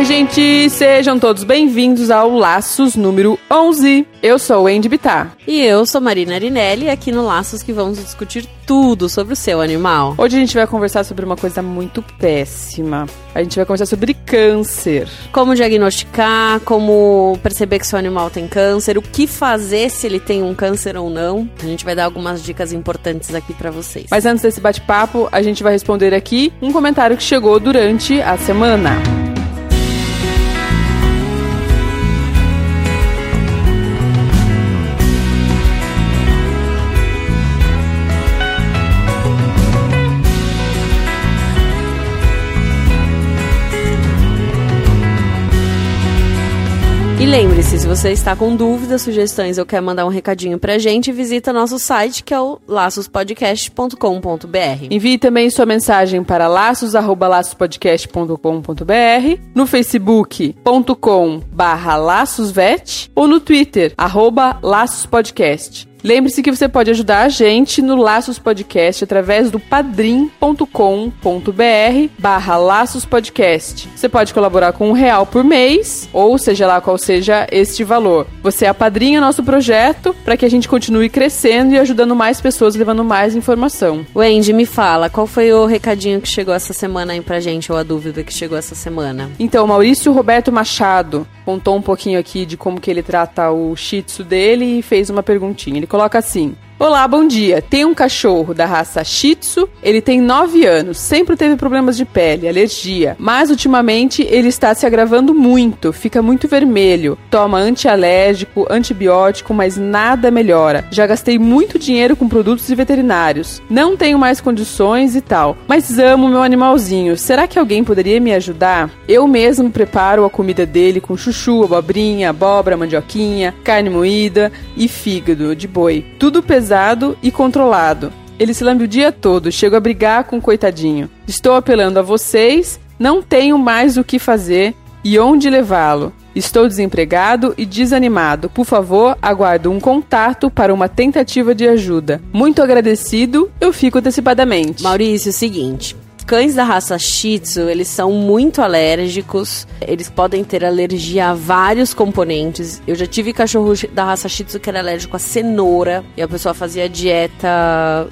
Oi, gente! Sejam todos bem-vindos ao Laços número 11. Eu sou o Andy Bittar. E eu sou Marina Arinelli, aqui no Laços que vamos discutir tudo sobre o seu animal. Hoje a gente vai conversar sobre uma coisa muito péssima. A gente vai conversar sobre câncer. Como diagnosticar, como perceber que seu animal tem câncer, o que fazer se ele tem um câncer ou não. A gente vai dar algumas dicas importantes aqui para vocês. Mas antes desse bate-papo, a gente vai responder aqui um comentário que chegou durante a semana. Lembre-se, se você está com dúvidas, sugestões ou quer mandar um recadinho pra gente, visita nosso site que é o laçospodcast.com.br. Envie também sua mensagem para laços@laçospodcast.com.br, no facebook.com barra laçosvet ou no twitter, laçospodcast. Lembre-se que você pode ajudar a gente no Laços Podcast através do padrim.com.br barra Laços Podcast. Você pode colaborar com um real por mês, ou seja lá qual seja este valor. Você apadrinha nosso projeto para que a gente continue crescendo e ajudando mais pessoas, levando mais informação. Wendy, me fala, qual foi o recadinho que chegou essa semana aí pra gente, ou a dúvida que chegou essa semana? Então, Maurício Roberto Machado contou um pouquinho aqui de como que ele trata o shih tzu dele e fez uma perguntinha. Ele coloca assim: Olá, bom dia. Tem um cachorro da raça Shih Tzu. Ele tem 9 anos, sempre teve problemas de pele, alergia, mas ultimamente ele está se agravando muito, fica muito vermelho. Toma antialérgico, antibiótico, mas nada melhora. Já gastei muito dinheiro com produtos veterinários. Não tenho mais condições e tal, mas amo meu animalzinho. Será que alguém poderia me ajudar? Eu mesmo preparo a comida dele com chuchu, abobrinha, abóbora, mandioquinha, carne moída e fígado de boi. Tudo pesado pesado e controlado. Ele se lambe o dia todo, chego a brigar com o coitadinho. Estou apelando a vocês, não tenho mais o que fazer e onde levá-lo. Estou desempregado e desanimado. Por favor, aguardo um contato para uma tentativa de ajuda. Muito agradecido, eu fico antecipadamente. Maurício, é o seguinte cães da raça Shih Tzu, eles são muito alérgicos. Eles podem ter alergia a vários componentes. Eu já tive cachorro da raça Shih Tzu que era alérgico a cenoura. E a pessoa fazia dieta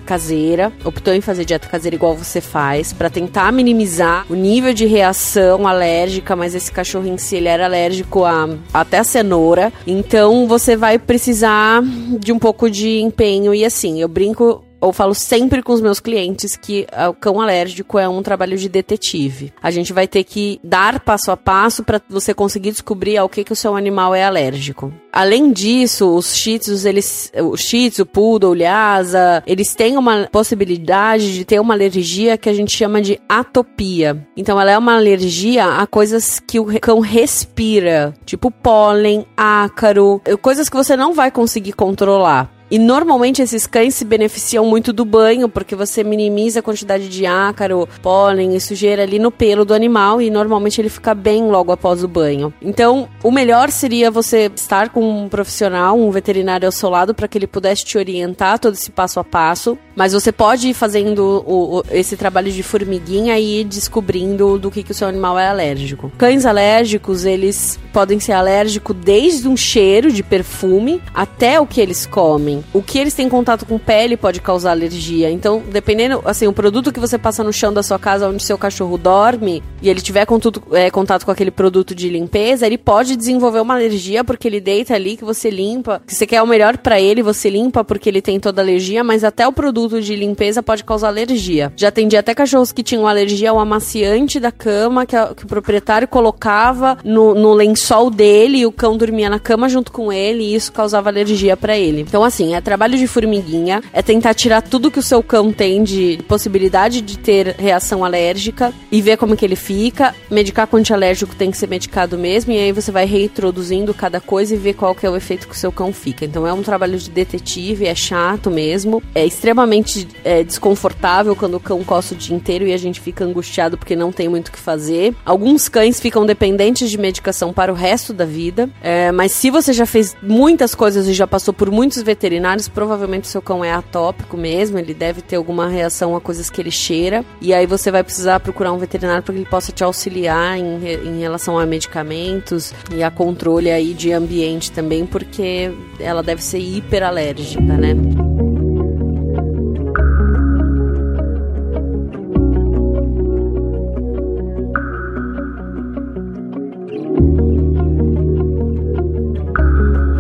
caseira. Optou em fazer dieta caseira igual você faz. para tentar minimizar o nível de reação alérgica. Mas esse cachorro em si, ele era alérgico a até a cenoura. Então você vai precisar de um pouco de empenho. E assim, eu brinco eu falo sempre com os meus clientes que o cão alérgico é um trabalho de detetive. A gente vai ter que dar passo a passo para você conseguir descobrir ao que, que o seu animal é alérgico. Além disso, os shih tzus, eles, o shih tzu, poodle, lhasa, eles têm uma possibilidade de ter uma alergia que a gente chama de atopia. Então, ela é uma alergia a coisas que o cão respira, tipo pólen, ácaro, coisas que você não vai conseguir controlar. E normalmente esses cães se beneficiam muito do banho, porque você minimiza a quantidade de ácaro, pólen e sujeira ali no pelo do animal e normalmente ele fica bem logo após o banho. Então, o melhor seria você estar com um profissional, um veterinário ao seu lado, para que ele pudesse te orientar todo esse passo a passo. Mas você pode ir fazendo o, o, esse trabalho de formiguinha e ir descobrindo do que, que o seu animal é alérgico. Cães alérgicos, eles podem ser alérgicos desde um cheiro de perfume até o que eles comem. O que eles têm contato com pele pode causar alergia. Então, dependendo, assim, o produto que você passa no chão da sua casa onde seu cachorro dorme e ele tiver contato, é, contato com aquele produto de limpeza, ele pode desenvolver uma alergia porque ele deita ali que você limpa. Se você quer o melhor para ele, você limpa porque ele tem toda alergia, mas até o produto de limpeza pode causar alergia. Já atendi até cachorros que tinham alergia ao amaciante da cama que, a, que o proprietário colocava no, no lençol dele e o cão dormia na cama junto com ele e isso causava alergia para ele. Então, assim, assim, é trabalho de formiguinha, é tentar tirar tudo que o seu cão tem de possibilidade de ter reação alérgica e ver como que ele fica. Medicar com antialérgico tem que ser medicado mesmo, e aí você vai reintroduzindo cada coisa e ver qual que é o efeito que o seu cão fica. Então é um trabalho de detetive, é chato mesmo, é extremamente é, desconfortável quando o cão coça o dia inteiro e a gente fica angustiado porque não tem muito o que fazer. Alguns cães ficam dependentes de medicação para o resto da vida, é, mas se você já fez muitas coisas e já passou por muitos veterinários, provavelmente seu cão é atópico mesmo, ele deve ter alguma reação a coisas que ele cheira, e aí você vai precisar procurar um veterinário para que ele possa te auxiliar em, em relação a medicamentos e a controle aí de ambiente também, porque ela deve ser hiperalérgica, né?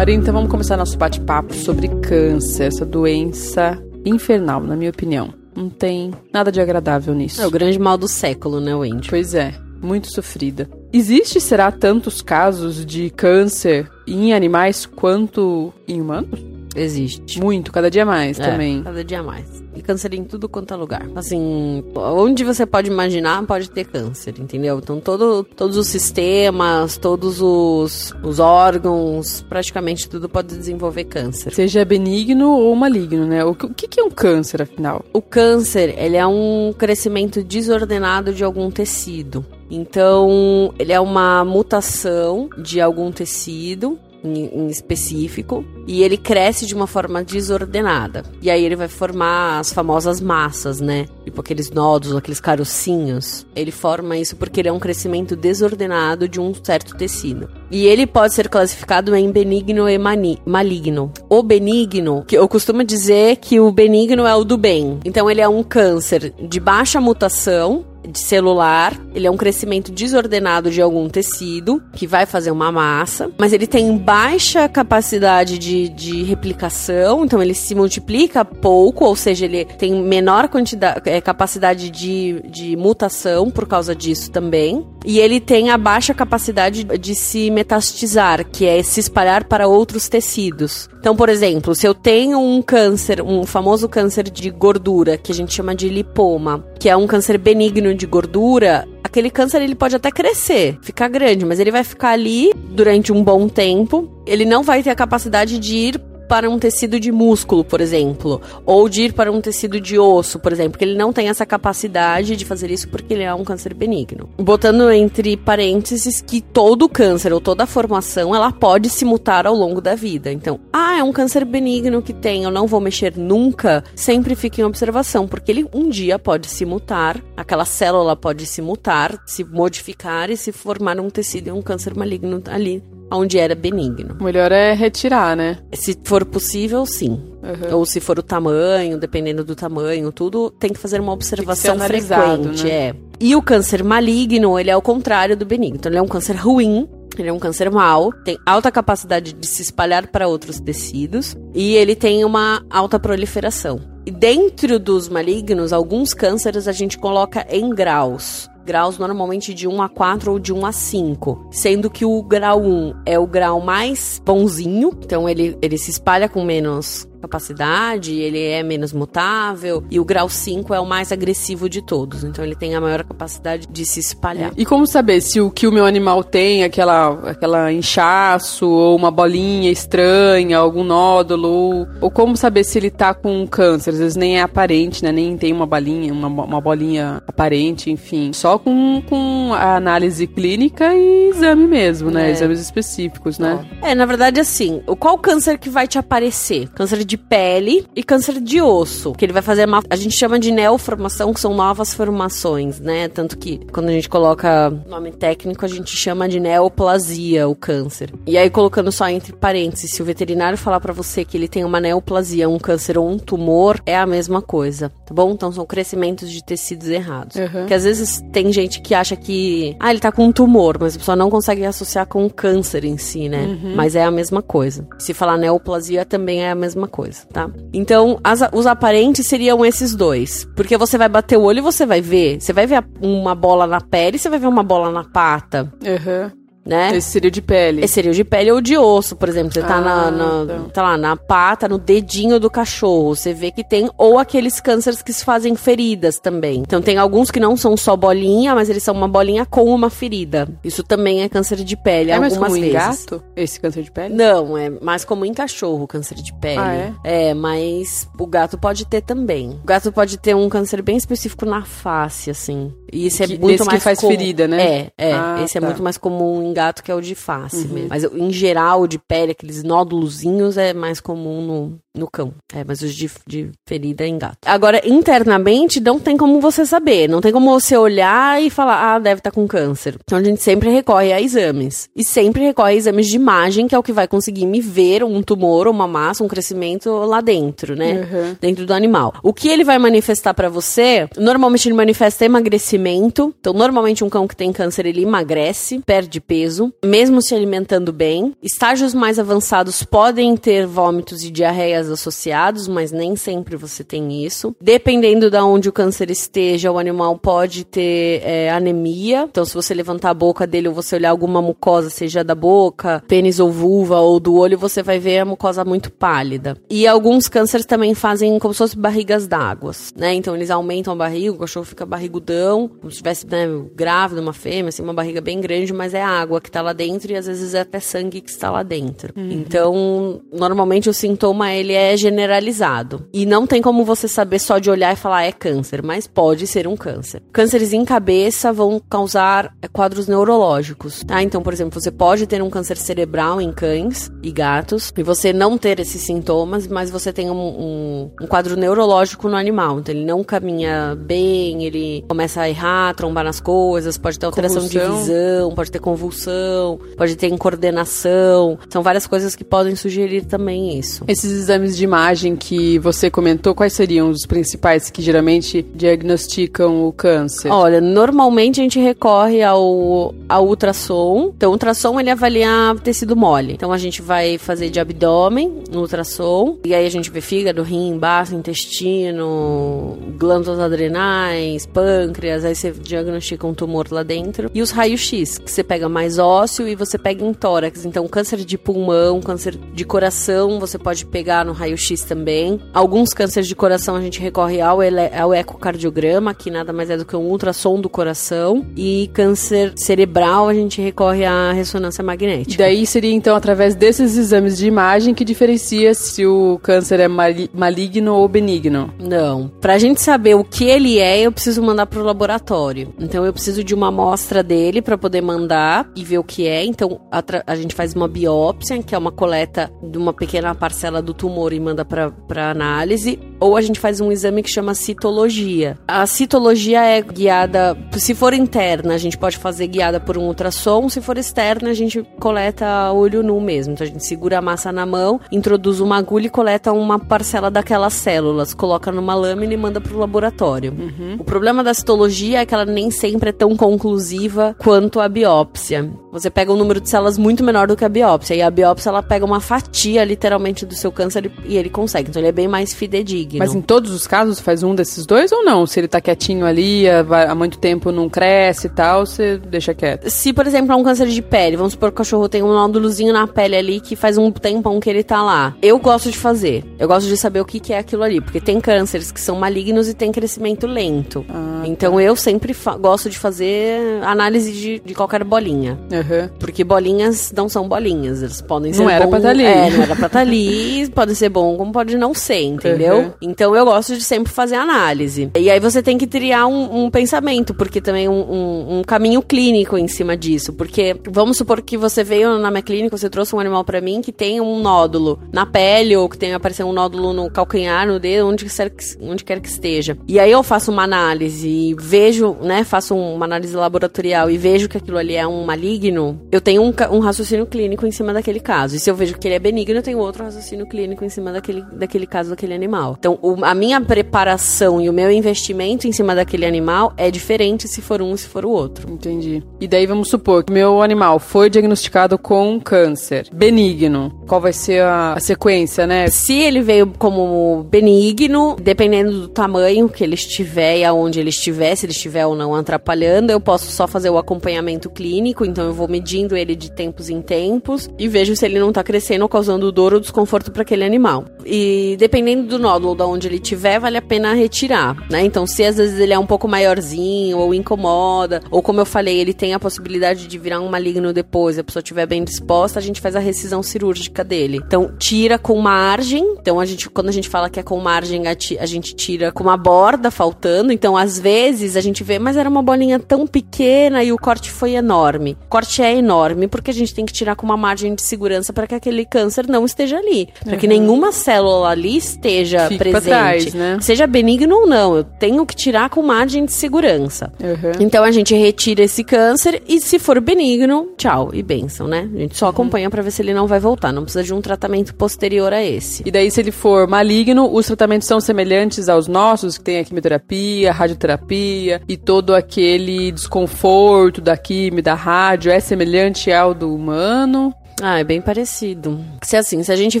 Maria, então vamos começar nosso bate-papo sobre câncer, essa doença infernal, na minha opinião. Não tem nada de agradável nisso. É o grande mal do século, né, Wendy? Pois é, muito sofrida. Existe, será, tantos casos de câncer em animais quanto em humanos? Existe. Muito, cada dia mais É, também. Cada dia mais. E câncer em tudo quanto é lugar. Assim, onde você pode imaginar, pode ter câncer, entendeu? Então, todo, todos os sistemas, todos os, os órgãos, praticamente tudo pode desenvolver câncer. Seja benigno ou maligno, né? O que, o que que é um câncer, afinal? O câncer, ele é um crescimento desordenado de algum tecido. Então, ele é uma mutação de algum tecido em, em específico e ele cresce de uma forma desordenada. E aí ele vai formar as famosas massas, né? Tipo aqueles nódulos, aqueles carocinhos. Ele forma isso porque ele é um crescimento desordenado de um certo tecido. E ele pode ser classificado em benigno e maligno. O benigno, que eu costumo dizer que o benigno é o do bem. Então ele é um câncer de baixa mutação, de celular, ele é um crescimento desordenado de algum tecido que vai fazer uma massa, mas ele tem baixa capacidade de, de replicação, então ele se multiplica pouco, ou seja, ele tem menor quantidade, é, capacidade de, de mutação por causa disso também, e ele tem a baixa capacidade de se metastizar, que é se espalhar para outros tecidos. Então, por exemplo, se eu tenho um câncer, um famoso câncer de gordura, que a gente chama de lipoma, que é um câncer benigno de gordura, aquele câncer ele pode até crescer, ficar grande, mas ele vai ficar ali durante um bom tempo. Ele não vai ter a capacidade de ir para um tecido de músculo, por exemplo, ou de ir para um tecido de osso, por exemplo, porque ele não tem essa capacidade de fazer isso porque ele é um câncer benigno. Botando entre parênteses que todo câncer ou toda formação, ela pode se mutar ao longo da vida. Então, ah, é um câncer benigno que tem, eu não vou mexer nunca, sempre fique em observação, porque ele um dia pode se mutar, aquela célula pode se mutar, se modificar e se formar um tecido e um câncer maligno ali onde era benigno. Melhor é retirar, né? Se for possível, sim. Uhum. Ou se for o tamanho, dependendo do tamanho, tudo tem que fazer uma observação frequente. né? É. E o câncer maligno, ele é o contrário do benigno. Então, ele é um câncer ruim. Ele é um câncer mau, tem alta capacidade de se espalhar para outros tecidos e ele tem uma alta proliferação. E dentro dos malignos, alguns cânceres a gente coloca em graus graus normalmente de 1 a 4 ou de 1 a 5, sendo que o grau 1 é o grau mais bonzinho, então ele, ele se espalha com menos capacidade, ele é menos mutável, e o grau 5 é o mais agressivo de todos, então ele tem a maior capacidade de se espalhar. E como saber se o que o meu animal tem, aquela, aquela inchaço, ou uma bolinha estranha, algum nódulo, ou, ou como saber se ele tá com câncer? Às vezes nem é aparente, né? Nem tem uma bolinha, uma, uma bolinha aparente, enfim. Só com, com a análise clínica e exame mesmo, né? É. Exames específicos, né? É, na verdade, assim, o qual câncer que vai te aparecer? Câncer de pele e câncer de osso. Que ele vai fazer uma. A gente chama de neoformação, que são novas formações, né? Tanto que quando a gente coloca nome técnico, a gente chama de neoplasia o câncer. E aí, colocando só entre parênteses, se o veterinário falar pra você que ele tem uma neoplasia, um câncer ou um tumor, é a mesma coisa, tá bom? Então são crescimentos de tecidos errados. Uhum. Porque às vezes tem gente que acha que, ah, ele tá com um tumor, mas a pessoa não consegue associar com o câncer em si, né? Mas é a mesma coisa. Se falar neoplasia, também é a mesma coisa, tá? Então, as- os aparentes seriam esses dois. Porque você vai bater o olho e você vai ver. Você vai ver uma bola na pele você vai ver uma bola na pata. Aham. Né? Esse seria de pele. Esse seria de pele ou de osso, por exemplo. Você tá, Ah, na, na- tá. tá lá na pata, no dedinho do cachorro. Você vê que tem. Ou aqueles cânceres que se fazem feridas também. Então tem alguns que não são só bolinha, mas eles são uma bolinha com uma ferida. Isso também é câncer de pele, É mais algumas comum em vezes. gato? Esse câncer de pele? Não, é mais comum em cachorro, câncer de pele. Ah, é? É, mas o gato pode ter também. O gato pode ter um câncer bem específico na face, assim. E esse Que- é muito desse que mais faz comum. ferida, né? É, é. Ah, esse é tá. muito mais comum em gato que é o de face mesmo. Mas em geral, o de pele, aqueles nódulozinhos, é mais comum no, no cão. É, mas os de, de ferida em gato. Agora, internamente, não tem como você saber. Não tem como você olhar e falar, ah, deve estar com câncer. Então a gente sempre recorre a exames. E sempre recorre a exames de imagem, que é o que vai conseguir me ver um tumor, uma massa, um crescimento lá dentro, né? Uhum. Dentro do animal. O que ele vai manifestar pra você, normalmente ele manifesta emagrecimento. Então, normalmente um cão que tem câncer, ele emagrece, perde peso, mesmo se alimentando bem. Estágios mais avançados podem ter vômitos e diarreias associados, mas nem sempre você tem isso. Dependendo da onde o câncer esteja, o animal pode ter é, anemia. Então, se você levantar a boca dele ou você olhar alguma mucosa, seja da boca, pênis ou vulva ou do olho, você vai ver a mucosa muito pálida. E alguns cânceres também fazem como se fossem barrigas d'água, né? Então, eles aumentam a barriga, o cachorro fica barrigudão, como se estivesse né, grávido, uma fêmea, assim, uma barriga bem grande, mas é água que tá lá dentro e às vezes é até sangue que está lá dentro. Então, normalmente o sintoma ele é generalizado. E não tem como você saber só de olhar e falar "Ah, é câncer, mas pode ser um câncer. Cânceres em cabeça vão causar é, quadros neurológicos, tá? Então, por exemplo, você pode ter um câncer cerebral em cães e gatos e você não ter esses sintomas, mas você tem um, um- um quadro neurológico no animal. Então, ele não caminha bem, ele começa a errar, trombar nas coisas, pode ter alteração de Convulsão. visão, pode ter convulsão, pode ter incoordenação. São várias coisas que podem sugerir também isso. Esses exames de imagem que você comentou, quais seriam os principais que geralmente diagnosticam o câncer? Olha, normalmente a gente recorre ao, ao ultrassom. Então, o ultrassom ele avalia tecido mole. Então, a gente vai fazer de abdômen no ultrassom. E aí a gente vê fígado, rim, baço, intestino, glândulas adrenais, pâncreas. Aí você diagnostica um tumor lá dentro. E os raios-x, que você pega mais ósseo e você pega em tórax. Então, câncer de pulmão, câncer de coração, você pode pegar no raio-x também. Alguns cânceres de coração a gente recorre ao, ao ecocardiograma, que nada mais é do que um ultrassom do coração. E câncer cerebral a gente recorre à ressonância E magnética. daí seria então através desses exames de imagem que diferencia se o câncer é mali- maligno ou benigno. Não. Pra gente saber o que ele é, eu preciso mandar pro laboratório. Então eu preciso de uma amostra dele pra poder mandar e ver o que é. Então a, a gente faz uma biópsia, que é uma coleta de uma pequena parcela do tumor e manda pra análise. Ou a gente faz um exame que chama citologia. A citologia é guiada, se for interna, a gente pode fazer guiada por um ultrassom. Se for externa, a gente coleta olho nu mesmo. Então a gente segura a massa na mão, introduz uma agulha e coleta uma parcela daquelas células, coloca numa lâmina e manda pro laboratório. O problema da citologia é que ela nem sempre é tão conclusiva quanto a biópsia. Você pega um número de células muito menor do que a biópsia. E a biópsia, ela pega uma fatia, literalmente, do seu câncer e ele consegue. Então, ele é bem mais fidedigno. Mas em todos os casos faz um desses dois ou não? Se ele tá quietinho ali, há muito tempo não cresce e tal, você deixa quieto. Se, por exemplo, é um câncer de pele, vamos supor que o cachorro tem um nódulozinho na pele ali que faz um tempão que ele tá lá. Eu gosto de fazer. Eu gosto de saber o que, que é aquilo ali. Porque tem cânceres que são malignos e tem crescimento lento. Ah, então eu sempre gosto de fazer análise de, de qualquer bolinha. Aham. Porque bolinhas não são bolinhas, eles podem ser Não era bom, pra tá ali. É, não era pra estar ali, pode ser bom como pode não ser, entendeu? Uhum. Então eu gosto de sempre fazer análise. E aí você tem que criar um, um pensamento, porque também um, um- um caminho clínico em cima disso. Porque vamos supor que você veio na minha clínica, você trouxe um animal pra mim que tem um nódulo na pele, ou que tem apareceu um nódulo no calcanhar, no dedo, onde quer, que, onde quer que esteja. E aí eu faço uma análise e vejo, né, faço uma análise laboratorial e vejo que aquilo ali é um maligno, eu tenho um, um raciocínio clínico em cima daquele caso. E se eu vejo que ele é benigno, eu tenho outro raciocínio clínico em cima daquele, daquele caso, daquele animal. Então, o- a minha preparação e o meu investimento em cima daquele animal é diferente se for um e se for o outro. Entendi. E daí vamos supor que meu animal foi diagnosticado com câncer benigno. Qual vai ser a, a sequência, né? Se ele veio como benigno, dependendo do tamanho que ele estiver e aonde ele estiver, se ele estiver ou não atrapalhando, eu posso só fazer o acompanhamento clínico, então eu vou medindo ele de tempos em tempos e vejo se ele não tá crescendo ou causando dor ou desconforto para aquele animal. E dependendo do nódulo da onde ele tiver, vale a pena retirar, né? Então, se às vezes ele é um pouco maiorzinho ou incomoda, ou como eu falei, ele tem a possibilidade de virar um maligno depois, a pessoa estiver bem disposta, a gente faz a rescisão cirúrgica dele. Então, tira com margem. Então, a gente quando a gente fala que é com margem, a gente tira com uma borda faltando. Então, às vezes a gente vê, mas era uma bolinha tão pequena e o corte foi enorme. O corte é enorme porque a gente tem que tirar com uma margem de segurança para que aquele câncer não esteja ali, para que uhum. nenhuma célula ali esteja Fique presente, trás, né? seja benigno ou não. Eu tenho que tirar com margem de segurança. Uhum. Então a gente retira esse câncer e se for benigno, tchau e benção, né? A gente só uhum. acompanha para ver se ele não vai voltar. Não precisa de um tratamento posterior a esse. E daí se ele for maligno, os tratamentos são semelhantes aos nossos, que tem a quimioterapia, a radioterapia e todo aquele desconforto da quimio, da rádio, é semelhante ao do humano? Ah, é bem parecido. Se assim, se a gente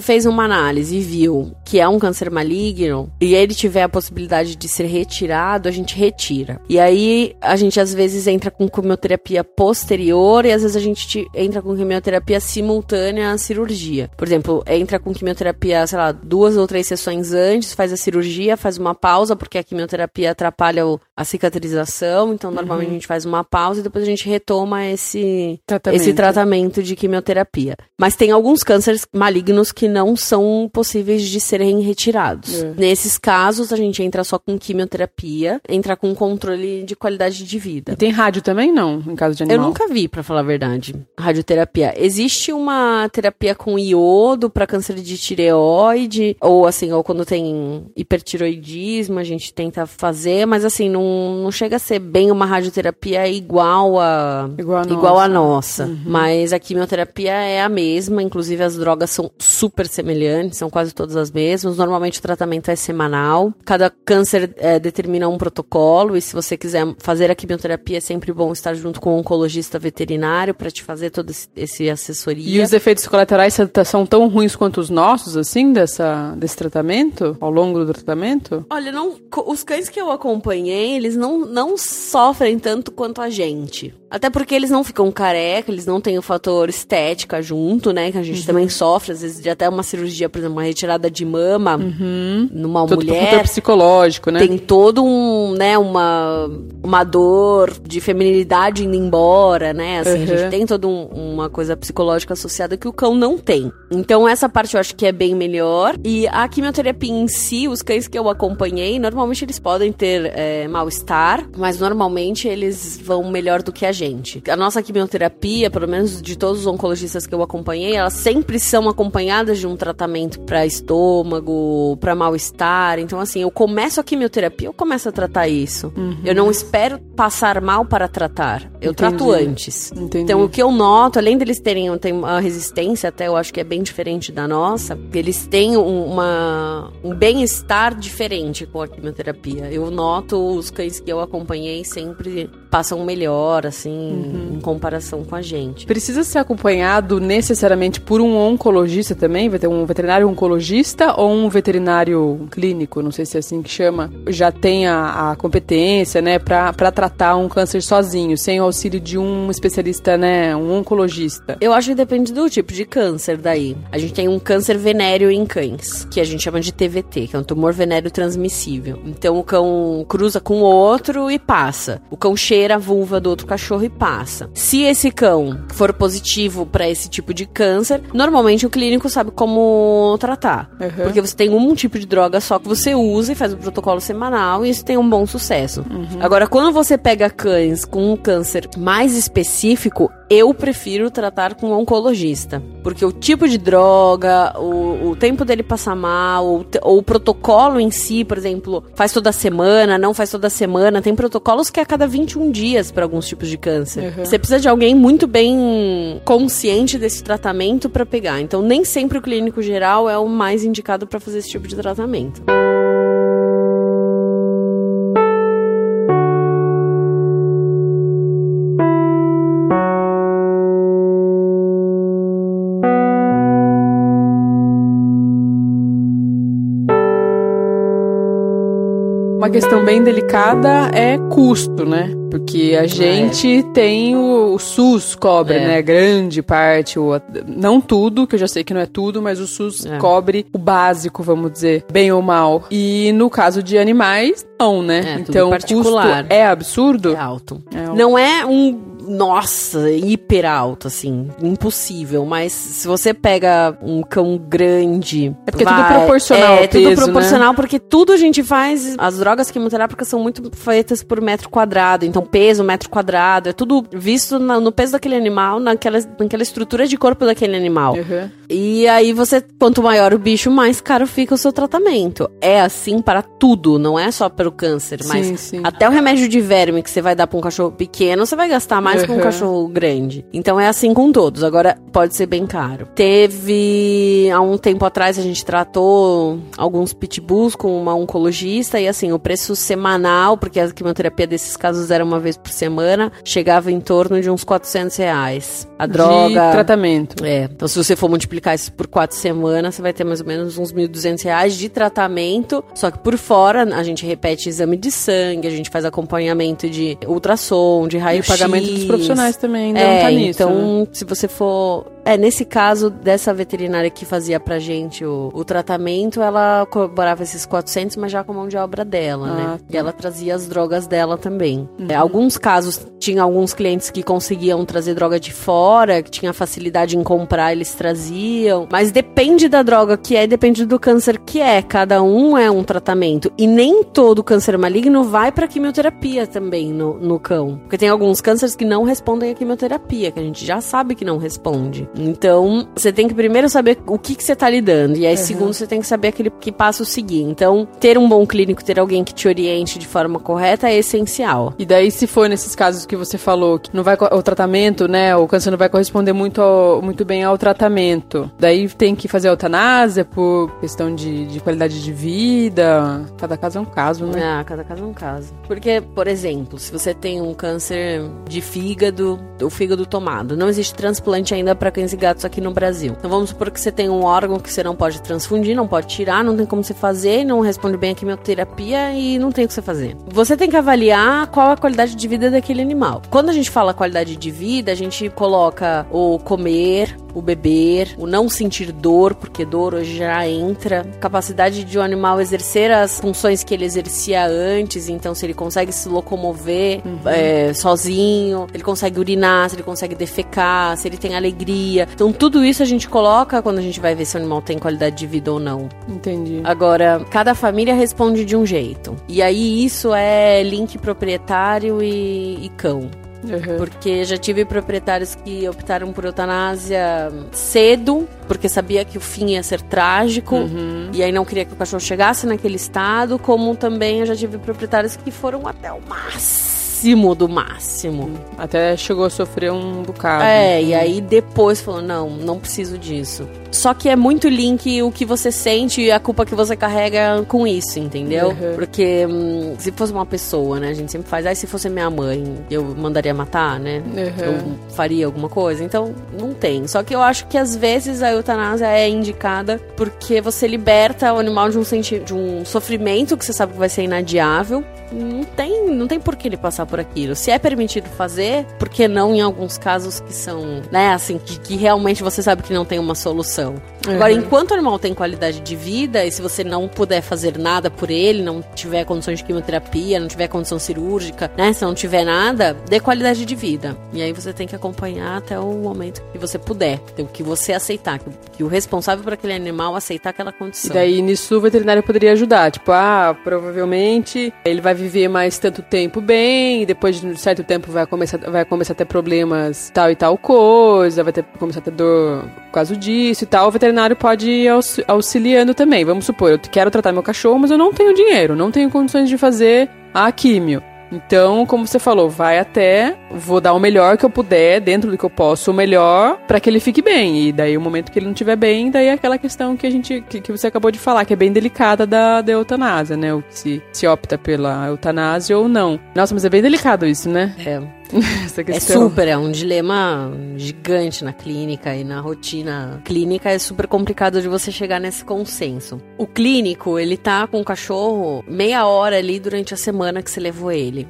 fez uma análise e viu que é um câncer maligno e ele tiver a possibilidade de ser retirado, a gente retira. E aí a gente às vezes entra com quimioterapia posterior e às vezes a gente entra com quimioterapia simultânea à cirurgia. Por exemplo, entra com quimioterapia, sei lá, duas ou três sessões antes, faz a cirurgia, faz uma pausa porque a quimioterapia atrapalha a cicatrização, então normalmente uhum. a gente faz uma pausa e depois a gente retoma esse tratamento, esse tratamento de quimioterapia. Mas tem alguns cânceres malignos que não são possíveis de serem retirados. É. Nesses casos, a gente entra só com quimioterapia, entra com controle de qualidade de vida. E tem rádio também, não, em caso de animal? Eu nunca vi, para falar a verdade, radioterapia. Existe uma terapia com iodo para câncer de tireoide, ou assim, ou quando tem hipertiroidismo, a gente tenta fazer, mas assim, não, não chega a ser bem uma radioterapia igual a, igual a nossa. Igual a nossa. Uhum. Mas a quimioterapia é é a mesma, inclusive as drogas são super semelhantes, são quase todas as mesmas. Normalmente o tratamento é semanal. Cada câncer é, determina um protocolo e se você quiser fazer a quimioterapia é sempre bom estar junto com um oncologista veterinário para te fazer todo esse, esse, assessoria. E os efeitos colaterais são tão ruins quanto os nossos, assim, dessa, desse tratamento, ao longo do tratamento? Olha, não, os cães que eu acompanhei, eles não, não sofrem tanto quanto a gente. Até porque eles não ficam careca, eles não têm o fator estética junto, né? Que a gente uhum. também sofre, às vezes, de até uma cirurgia, por exemplo, uma retirada de mama uhum. numa todo mulher. psicológico, né? Tem todo um, né, uma, uma dor de feminilidade indo embora, né? Assim, uhum. a gente uhum. tem toda um, uma coisa psicológica associada que o cão não tem. Então, essa parte eu acho que é bem melhor. E a quimioterapia em si, os cães que eu acompanhei, normalmente eles podem ter é, mal-estar, mas normalmente eles vão melhor do que a gente gente. A nossa quimioterapia, pelo menos de todos os oncologistas que eu acompanhei, elas sempre são acompanhadas de um tratamento para estômago, para mal-estar. Então, assim, eu começo a quimioterapia, eu começo a tratar isso. Uhum. Eu não espero passar mal para tratar. Eu Entendi. trato antes. Entendi. Então, o que eu noto, além deles terem uma resistência, até eu acho que é bem diferente da nossa, eles têm uma, um bem-estar diferente com a quimioterapia. Eu noto os cães que eu acompanhei sempre passam melhor, assim, uhum. em comparação com a gente. Precisa ser acompanhado necessariamente por um oncologista também? Vai ter um veterinário oncologista ou um veterinário clínico? Não sei se é assim que chama. Já tem a, a competência, né, para tratar um câncer sozinho, sem o auxílio de um especialista, né, um oncologista. Eu acho que depende do tipo de câncer daí. A gente tem um câncer venéreo em cães, que a gente chama de TVT, que é um tumor venéreo transmissível. Então o cão cruza com o outro e passa. O cão cheira a vulva do outro cachorro e passa. Se esse cão for positivo para esse tipo de câncer, normalmente o clínico sabe como tratar. Uhum. Porque você tem um tipo de droga só que você usa e faz o protocolo semanal e isso tem um bom sucesso. Uhum. Agora, quando você pega cães com um câncer mais específico, eu prefiro tratar com um oncologista. Porque o tipo de droga, o, o tempo dele passar mal, ou, ou, o protocolo em si, por exemplo, faz toda semana, não faz toda semana. Tem protocolos que é a cada 21 dias para alguns tipos de câncer. Uhum. Você precisa de alguém muito bem consciente desse tratamento para pegar. Então, nem sempre o clínico geral é o mais indicado para fazer esse tipo de tratamento. Uma questão bem delicada é custo, né? Porque a gente é. tem o, o, SUS cobre, é. né? Grande parte, o, não tudo, que eu já sei que não é tudo, mas o SUS é. cobre o básico, vamos dizer, bem ou mal. E no caso de animais, não, né? É, então, o custo é absurdo? É alto. é alto. Não é um nossa, hiper alto, assim, impossível. Mas se você pega um cão grande. É porque vai, é tudo proporcional. É, peso, tudo né? proporcional, né? porque tudo a gente faz. As drogas quimioterápicas são muito feitas por metro quadrado. Então, peso, metro quadrado, é tudo visto na, no peso daquele animal, naquela, naquela estrutura de corpo daquele animal. Uhum. E aí você, quanto maior o bicho, mais caro fica o seu tratamento. É assim para tudo, não é só pelo câncer, mas sim, sim. até o remédio de verme que você vai dar para um cachorro pequeno, você vai gastar mais uhum. com um cachorro grande. Então é assim com todos. Agora pode ser bem caro. Teve há um tempo atrás a gente tratou alguns pitbulls com uma oncologista e assim, o preço semanal, porque a quimioterapia desses casos era uma vez por semana, chegava em torno de uns 400 reais. A droga. De tratamento. É. Então se você for multiplicar multiplicar isso por quatro semanas, você vai ter mais ou menos uns 1.200 reais de tratamento. Só que por fora, a gente repete exame de sangue, a gente faz acompanhamento de ultrassom, de raio-x. E o pagamento dos profissionais também ainda é, não tá nisso. Então, né? se você for é, nesse caso dessa veterinária que fazia pra gente o, o tratamento, ela cobrava esses 400, mas já com a mão de obra dela, né? ah, né? Tá. E ela trazia as drogas dela também. Uhum. É, alguns casos, tinha alguns clientes que conseguiam trazer droga de fora, que tinha facilidade em comprar, eles traziam. Mas depende da droga que é, depende do câncer que é. Cada um é um tratamento. E nem todo câncer maligno vai pra quimioterapia também no, no cão. Porque tem alguns cânceres que não respondem à quimioterapia, que a gente já sabe que não responde. Então, você tem que primeiro saber o que, que você tá lidando. E aí, uhum. segundo, você tem que saber aquele que passo a seguir. Então, ter um bom clínico, ter alguém que te oriente de forma correta é essencial. E daí, se for nesses casos que você falou, que não vai o tratamento, né? O câncer não vai corresponder muito, ao, muito bem ao tratamento. Daí tem que fazer eutanásia por questão de, de qualidade de vida. Cada caso é um caso, né? Ah, cada caso é um caso. Porque, por exemplo, se você tem um câncer de fígado, o fígado tomado, não existe transplante ainda para cães e gatos aqui no Brasil. Então vamos supor que você tem um órgão que você não pode transfundir, não pode tirar, não tem como você fazer, não responde bem a quimioterapia e não tem o que você fazer. Você tem que avaliar qual a qualidade de vida daquele animal. Quando a gente fala qualidade de vida, a gente coloca o comer, o beber, o não sentir dor, porque dor hoje já entra, capacidade de o um animal exercer as funções que ele exercia antes, então se ele consegue se locomover uhum. é, sozinho, ele consegue urinar, se ele consegue defecar, se ele tem alegria. Então tudo isso a gente coloca quando a gente vai ver se o animal tem qualidade de vida ou não. Entendi. Agora, cada família responde de um jeito. E aí isso é link proprietário e, e cão. Uhum. Porque já tive proprietários que optaram por eutanásia cedo, porque sabia que o fim ia ser trágico, uhum. e aí não queria que o cachorro chegasse naquele estado, como também eu já tive proprietários que foram até o máximo máximo do máximo. Até chegou a sofrer um bocado. É, e aí depois falou: não, não preciso disso. Só que é muito link o que você sente e a culpa que você carrega com isso, entendeu? Uhum. Porque hum, se fosse uma pessoa, né? A gente sempre faz, aí se fosse minha mãe, eu mandaria matar, né? Uhum. Eu faria alguma coisa. Então, não tem. Só que eu acho que às vezes a eutanásia é indicada porque você liberta o animal de um, senti de um sofrimento que você sabe que vai ser inadiável. Não tem, não tem por que ele passar por aquilo. Se é permitido fazer, por que não em alguns casos que são, né, assim, que, que realmente você sabe que não tem uma solução? Uhum. Agora, enquanto o animal tem qualidade de vida, e se você não puder fazer nada por ele, não tiver condições de quimioterapia, não tiver condição cirúrgica, né? Se não tiver nada, dê qualidade de vida. E aí você tem que acompanhar até o momento que você puder, o que você aceitar, que, que o responsável por aquele animal aceitar aquela condição. E daí nisso o veterinário poderia ajudar, tipo, ah, provavelmente ele vai viver mais tanto tempo bem, depois de um certo tempo vai começar, vai começar a ter problemas tal e tal coisa, vai ter, começar a ter dor por causa disso e tal o veterinário pode ir auxiliando também. Vamos supor, eu quero tratar meu cachorro, mas eu não tenho dinheiro, não tenho condições de fazer a químio. Então, como você falou, vai até, vou dar o melhor que eu puder, dentro do que eu posso, o melhor, para que ele fique bem. E daí, o momento que ele não estiver bem, daí é aquela questão que a gente, que, que, você acabou de falar, que é bem delicada da, da eutanásia, né? Se, se opta pela eutanásia ou não. Nossa, mas é bem delicado isso, né? É. É super, é um dilema gigante na clínica e na rotina clínica é super complicado de você chegar nesse consenso. O clínico, ele tá com o cachorro meia hora ali durante a semana que você levou ele.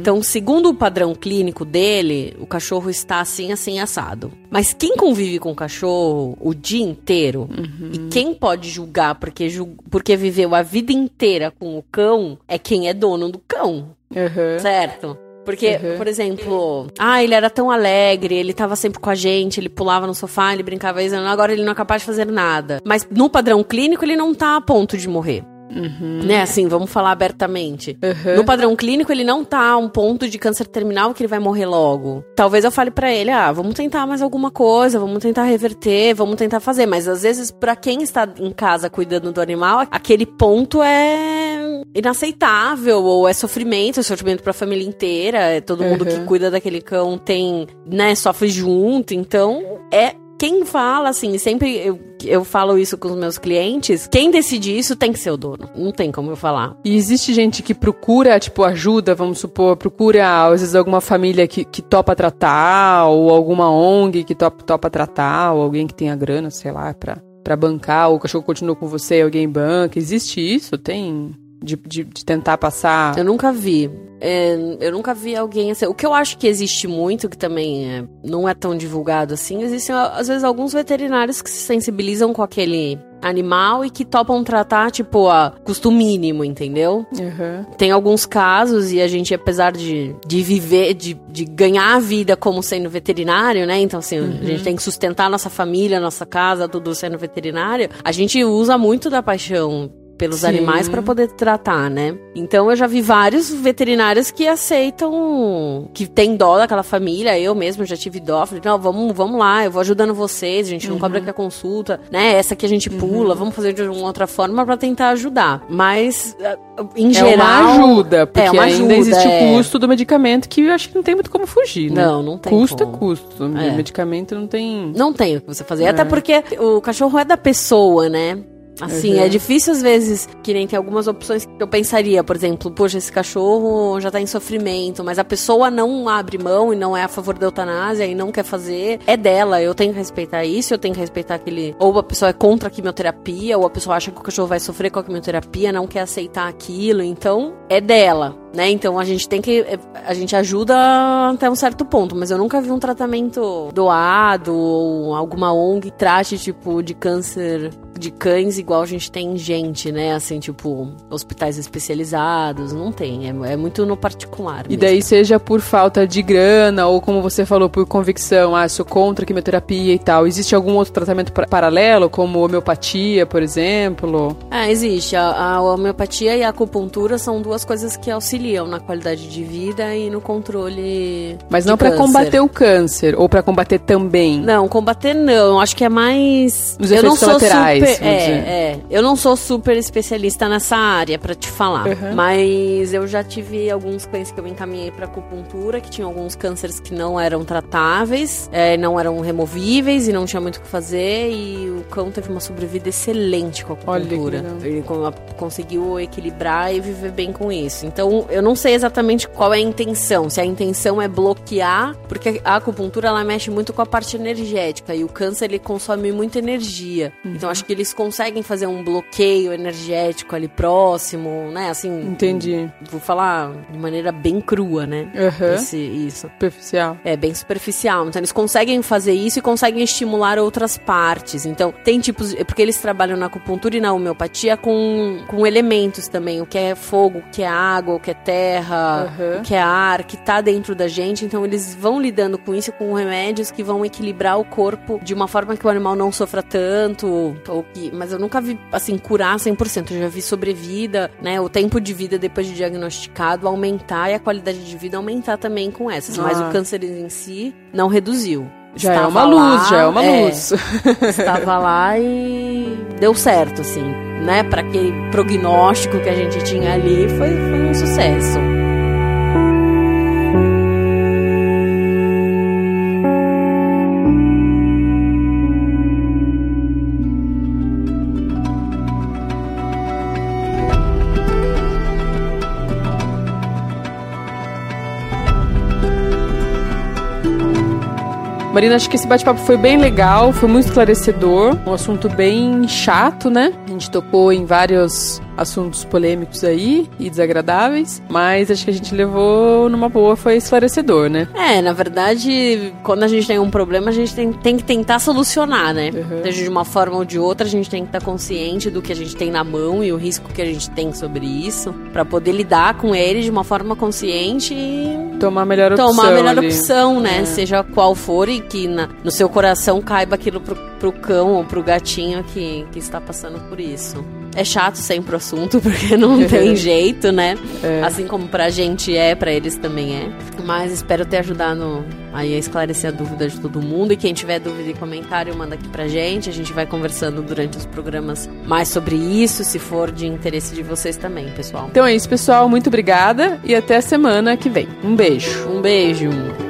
Então, segundo o padrão clínico dele, o cachorro está assim, assim, assado. Mas quem convive com o cachorro o dia inteiro, e quem pode julgar porque, ju- porque viveu a vida inteira com o cão, é quem é dono do cão. Aham. Certo? Porque, Uhum. por exemplo, ah, ele era tão alegre, ele tava sempre com a gente, ele pulava no sofá, ele brincava isso, agora ele não é capaz de fazer nada. Mas no padrão clínico, ele não tá a ponto de morrer. Né, assim, vamos falar abertamente. Uhum. No padrão clínico, ele não tá a um ponto de câncer terminal que ele vai morrer logo. Talvez eu fale pra ele, ah, vamos tentar mais alguma coisa, vamos tentar reverter, vamos tentar fazer. Mas às vezes, pra quem está em casa cuidando do animal, aquele ponto é inaceitável, ou é sofrimento, é sofrimento pra família inteira, é todo mundo que Uhum. cuida daquele cão tem, né, sofre junto. Então, é quem fala, assim, sempre eu, eu falo isso com os meus clientes, quem decide isso tem que ser o dono. Não tem como eu falar. E existe gente que procura, tipo, ajuda, vamos supor, procura, às vezes, alguma família que, que topa tratar, ou alguma ONG que topa, topa tratar, ou alguém que tenha grana, sei lá, pra, pra bancar, ou o cachorro continua com você alguém banca. Existe isso? Tem? De, de, de tentar passar. Eu nunca vi. É, eu nunca vi alguém assim. O que eu acho que existe muito, que também é, não é tão divulgado assim, existem às vezes alguns veterinários que se sensibilizam com aquele animal e que topam tratar, tipo, a custo mínimo, entendeu? Aham. Tem alguns casos, e a gente, apesar de, de viver, de, de ganhar a vida como sendo veterinário, né? Então, assim, a gente tem que sustentar a nossa família, a nossa casa, tudo sendo veterinário. A gente usa muito da paixão pelos Sim. animais pra poder tratar, né? Então eu já vi vários veterinários que aceitam, que tem dó daquela família. Eu mesmo já tive dó. Falei, não, vamos, vamos lá, eu vou ajudando vocês, a gente não Uhum. cobra aqui a consulta, né? Essa aqui a gente pula, vamos fazer de uma outra forma pra tentar ajudar. Mas, em É geral. uma ajuda, porque é uma ainda ajuda, existe é. o custo do medicamento que eu acho que não tem muito como fugir, né? Não, não tem Custo como. é custo. O É. medicamento não tem. Não tem o que você fazer. Até porque o cachorro é da pessoa, né? Assim, Uhum. é difícil às vezes, que nem tem algumas opções que eu pensaria, por exemplo, poxa, esse cachorro já tá em sofrimento, mas a pessoa não abre mão e não é a favor da eutanásia e não quer fazer, é dela, eu tenho que respeitar isso, eu tenho que respeitar aquele. Ou a pessoa é contra a quimioterapia, ou a pessoa acha que o cachorro vai sofrer com a quimioterapia, não quer aceitar aquilo, então é dela. Né? Então a gente tem que. A gente ajuda até um certo ponto, mas eu nunca vi um tratamento doado ou alguma ONG trate, tipo, de câncer de cães igual a gente tem em gente, né? Assim, tipo, hospitais especializados. Não tem. É, é muito no particular. E mesmo. daí, seja por falta de grana, ou como você falou, por convicção, ah, sou contra a quimioterapia e tal. Existe algum outro tratamento pa- paralelo, como homeopatia, por exemplo? É, existe. A, a homeopatia e a acupuntura são duas coisas que auxiliam na qualidade de vida e no controle. Mas não câncer. combater o câncer, ou pra combater também. Não, combater não. Acho que é mais. Os eu não sou colaterais, super. É, é. Eu não sou super especialista nessa área pra te falar. Uhum. Mas eu já tive alguns cães que eu encaminhei pra acupuntura, que tinham alguns cânceres que não eram tratáveis, é, não eram removíveis e não tinha muito o que fazer. E o cão teve uma sobrevida excelente com a acupuntura. Ele co- conseguiu equilibrar e viver bem com isso. Então, eu não sei exatamente qual é a intenção. Se a intenção é bloquear, porque a acupuntura ela mexe muito com a parte energética e o câncer ele consome muita energia. Então, acho que eles conseguem fazer um bloqueio energético ali próximo, né? Assim, Entendi. vou falar de maneira bem crua, né? Aham. Esse, isso. Superficial. É bem superficial. Então eles conseguem fazer isso e conseguem estimular outras partes. Então tem tipos. é Porque eles trabalham na acupuntura e na homeopatia com, com elementos também. O que é fogo, o que é água, o que é terra, Aham. o que é ar, que tá dentro da gente. Então eles vão lidando com isso com remédios que vão equilibrar o corpo de uma forma que o animal não sofra tanto. Ou que, mas eu nunca vi assim curar 100%. Eu já vi sobrevida, né? O tempo de vida depois de diagnosticado aumentar e a qualidade de vida aumentar também com essas. Mas Ah. o câncer em si não reduziu. Já é uma luz, lá, já é uma é, luz. Estava lá e deu certo, assim, né? Para aquele prognóstico que a gente tinha ali, foi, foi um sucesso. Marina, acho que esse bate-papo foi bem legal, foi muito esclarecedor, um assunto bem chato, né? A gente tocou em vários assuntos polêmicos aí e desagradáveis, mas acho que a gente levou numa boa, foi esclarecedor, né? É, na verdade, quando a gente tem um problema, a gente tem, tem que tentar solucionar, né? Uhum. Seja de uma forma ou de outra, a gente tem que estar consciente do que a gente tem na mão e o risco que a gente tem sobre isso, para poder lidar com ele de uma forma consciente e Tomar a melhor opção. tomar a melhor ali. opção, né? É. Seja qual for e que na- no seu coração caiba aquilo pro, pro cão ou pro gatinho que, que está passando por isso. É chato sempre o assunto, porque não tem jeito, né? É. Assim como pra gente é, pra eles também é. Mas espero ter ajudado aí a esclarecer a dúvida de todo mundo. E quem tiver dúvida e comentário, manda aqui pra gente. A gente vai conversando durante os programas mais sobre isso, se for de interesse de vocês também, pessoal. Então é isso, pessoal. Muito obrigada e até a semana que vem. Um beijo. Um beijo!